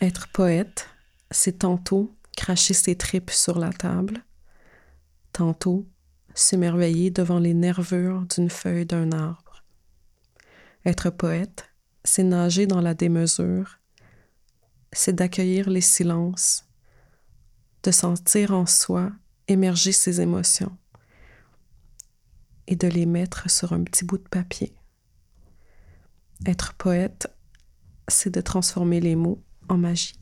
Être poète, c'est tantôt cracher ses tripes sur la table, tantôt s'émerveiller devant les nervures d'une feuille d'un arbre. Être poète, c'est nager dans la démesure, c'est d'accueillir les silences, de sentir en soi émerger ses émotions et de les mettre sur un petit bout de papier. Être poète, c'est de transformer les mots magie.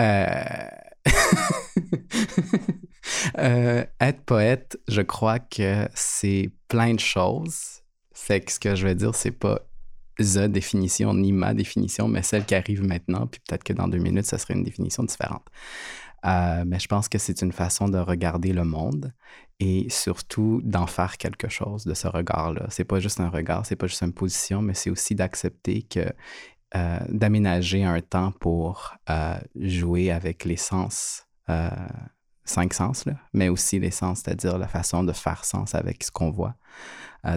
Euh... euh, être poète, je crois que c'est plein de choses. Fait que ce que je vais dire, c'est pas the définition ni ma définition, mais celle qui arrive maintenant. Puis peut-être que dans deux minutes, ça serait une définition différente. Euh, mais je pense que c'est une façon de regarder le monde et surtout d'en faire quelque chose de ce regard-là. C'est pas juste un regard, c'est pas juste une position, mais c'est aussi d'accepter que euh, d'aménager un temps pour euh, jouer avec les sens, cinq sens, là, mais aussi les sens, c'est-à-dire la façon de faire sens avec ce qu'on voit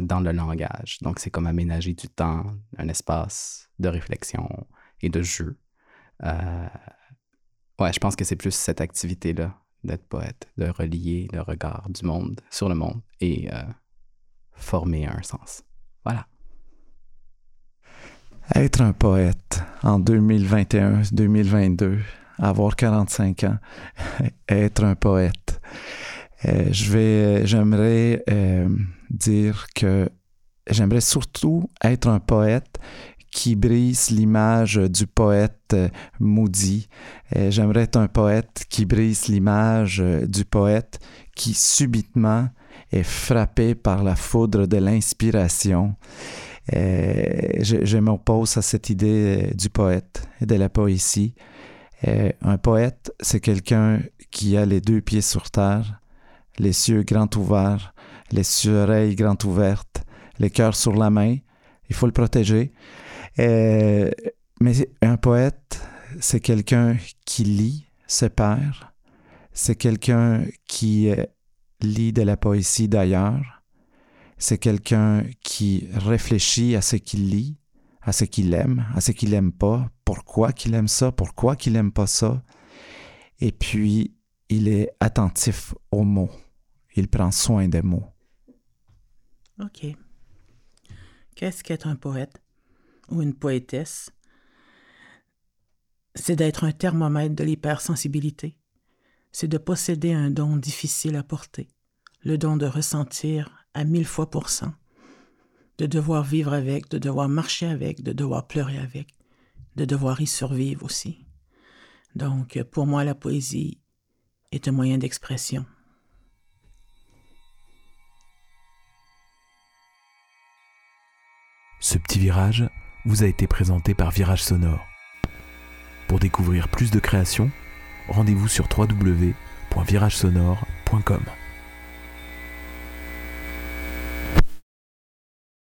dans le langage. Donc, c'est comme aménager du temps, un espace de réflexion et de jeu. Ouais, je pense que c'est plus cette activité-là d'être poète, de relier le regard du monde sur le monde et euh, former un sens. Voilà. Être un poète en 2021-2022, avoir 45 ans, être un poète. Euh, je vais, j'aimerais euh, dire que j'aimerais surtout être un poète qui brise l'image du poète euh, maudit. Euh, j'aimerais être un poète qui brise l'image euh, du poète qui subitement est frappé par la foudre de l'inspiration. Je, je m'oppose à cette idée du poète et de la poésie. un poète, c'est quelqu'un qui a les deux pieds sur terre, les yeux grands ouverts, les oreilles grands ouvertes, les cœurs sur la main. Il faut le protéger. Euh, mais un poète, c'est quelqu'un qui lit, se perd. C'est quelqu'un qui euh, lit de la poésie d'ailleurs. C'est quelqu'un qui réfléchit à ce qu'il lit, à ce qu'il aime, à ce qu'il aime pas, pourquoi qu'il aime ça, pourquoi qu'il aime pas ça. Et puis, il est attentif aux mots. Il prend soin des mots. OK. Qu'est-ce qu'être un poète? ou une poétesse, c'est d'être un thermomètre de l'hypersensibilité. C'est de posséder un don difficile à porter, le don de ressentir à mille fois pour cent, de devoir vivre avec, de devoir marcher avec, de devoir pleurer avec, de devoir y survivre aussi. Donc, pour moi, la poésie est un moyen d'expression. Ce petit virage vous a été présenté par Virage Sonore. Pour découvrir plus de créations, rendez-vous sur www.viragesonore.com.